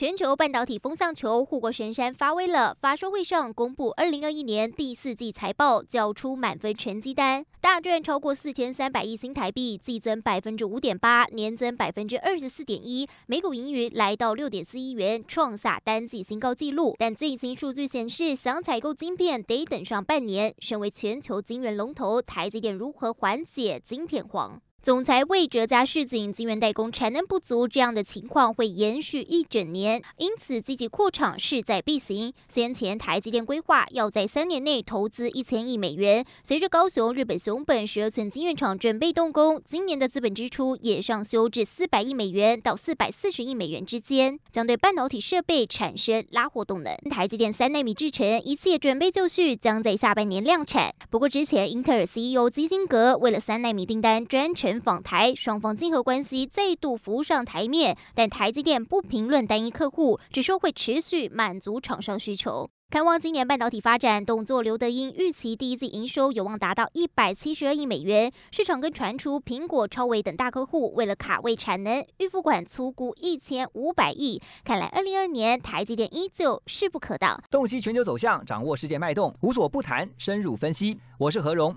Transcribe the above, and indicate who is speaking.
Speaker 1: 全球半导体风向球，护国神山发威了。法说会上公布二零二一年第四季财报，交出满分成绩单，大赚超过四千三百亿新台币，季增百分之五点八，年增百分之二十四点一，每股盈余来到六点四亿元，创下单季新高纪录。但最新数据显示，想采购晶片得等上半年。身为全球晶圆龙头，台积电如何缓解晶片荒？总裁魏哲家示警，晶圆代工产能不足，这样的情况会延续一整年，因此积极扩厂势在必行。先前台积电规划要在三年内投资一千亿美元，随着高雄日本熊本十二寸晶圆厂准备动工，今年的资本支出也上修至四百亿美元到四百四十亿美元之间，将对半导体设备产生拉货动能。台积电三纳米制程一切准备就绪，将在下半年量产。不过之前英特尔 CEO 基辛格为了三纳米订单专程。访台，双方竞合关系再度浮上台面，但台积电不评论单一客户，只说会持续满足厂商需求。看望今年半导体发展，动作刘德英预期第一季营收有望达到一百七十二亿美元。市场更传出苹果、超微等大客户为了卡位产能，预付款粗估一千五百亿。看来二零二二年台积电依旧势不可挡。
Speaker 2: 洞悉全球走向，掌握世界脉动，无所不谈，深入分析。我是何荣。